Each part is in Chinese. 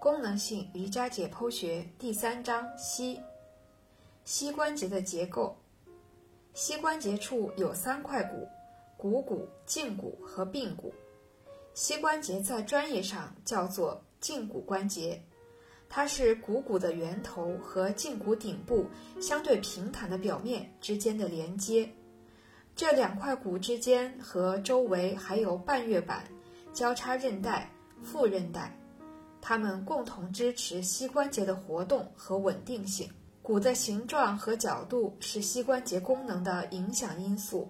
功能性瑜伽解剖学第三章膝。膝关节的结构。膝关节处有三块骨：股骨、胫骨和髌骨。膝关节在专业上叫做胫骨关节，它是股骨的源头和胫骨顶部相对平坦的表面之间的连接。这两块骨之间和周围还有半月板、交叉韧带、副韧带。它们共同支持膝关节的活动和稳定性。骨的形状和角度是膝关节功能的影响因素。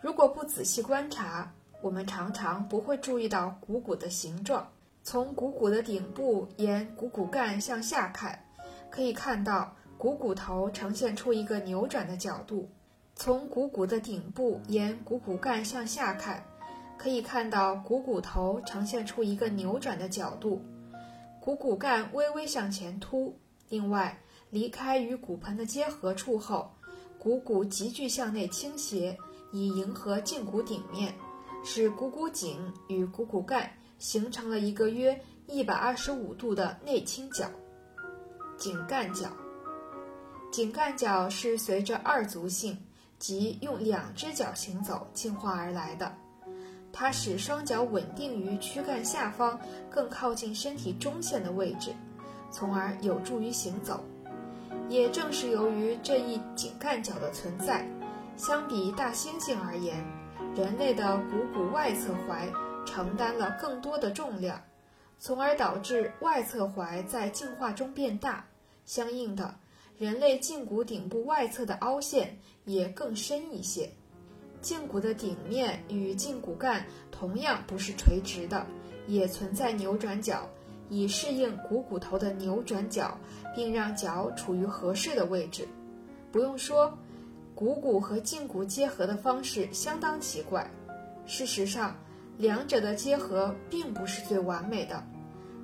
如果不仔细观察，我们常常不会注意到股骨的形状。从股骨的顶部沿股骨干向下看，可以看到股骨头呈现出一个扭转的角度；从股骨的顶部沿股骨干向下看，可以看到股骨头呈现出一个扭转的角度。股骨干微微向前凸，另外，离开与骨盆的结合处后，股骨急剧向内倾斜，以迎合胫骨顶面，使股骨颈与股骨干形成了一个约一百二十五度的内倾角。颈干角，颈干角是随着二足性即用两只脚行走进化而来的。它使双脚稳定于躯干下方更靠近身体中线的位置，从而有助于行走。也正是由于这一颈干角的存在，相比大猩猩而言，人类的股骨外侧踝承担了更多的重量，从而导致外侧踝在进化中变大。相应的，人类胫骨顶部外侧的凹陷也更深一些。胫骨的顶面与胫骨干同样不是垂直的，也存在扭转角，以适应股骨头的扭转角，并让脚处于合适的位置。不用说，股骨和胫骨结合的方式相当奇怪。事实上，两者的结合并不是最完美的。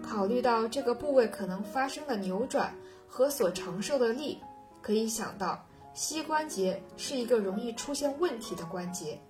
考虑到这个部位可能发生的扭转和所承受的力，可以想到。膝关节是一个容易出现问题的关节。